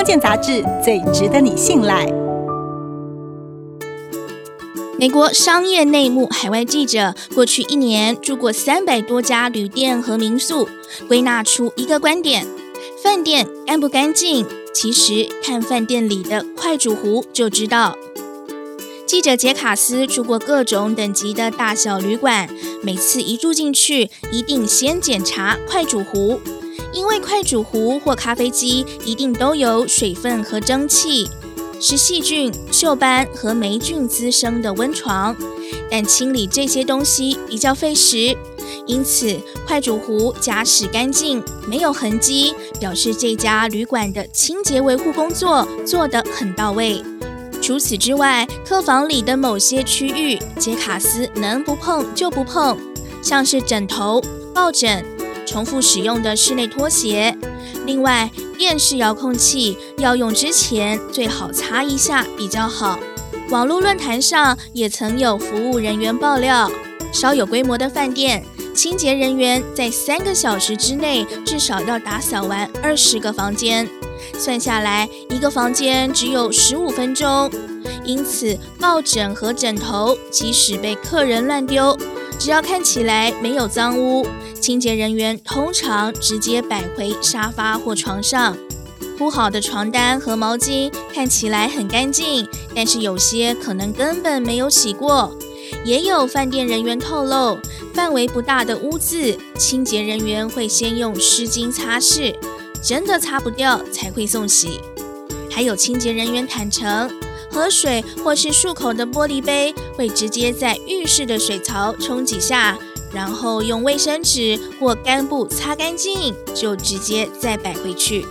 康健杂志最值得你信赖。美国商业内幕海外记者过去一年住过三百多家旅店和民宿，归纳出一个观点：饭店干不干净，其实看饭店里的快煮壶就知道。记者杰卡斯住过各种等级的大小旅馆，每次一住进去，一定先检查快煮壶，因为快煮壶或咖啡机一定都有水分和蒸汽，是细菌、锈斑和霉菌滋生的温床。但清理这些东西比较费时，因此快煮壶假使干净、没有痕迹，表示这家旅馆的清洁维护工作做得很到位。除此之外，客房里的某些区域，杰卡斯能不碰就不碰，像是枕头、抱枕、重复使用的室内拖鞋。另外，电视遥控器要用之前最好擦一下比较好。网络论坛上也曾有服务人员爆料，稍有规模的饭店，清洁人员在三个小时之内至少要打扫完二十个房间。算下来，一个房间只有十五分钟，因此抱枕和枕头即使被客人乱丢，只要看起来没有脏污，清洁人员通常直接摆回沙发或床上。铺好的床单和毛巾看起来很干净，但是有些可能根本没有洗过。也有饭店人员透露，范围不大的污渍，清洁人员会先用湿巾擦拭。真的擦不掉才会送洗。还有清洁人员坦诚，喝水或是漱口的玻璃杯会直接在浴室的水槽冲几下，然后用卫生纸或干布擦干净，就直接再摆回去。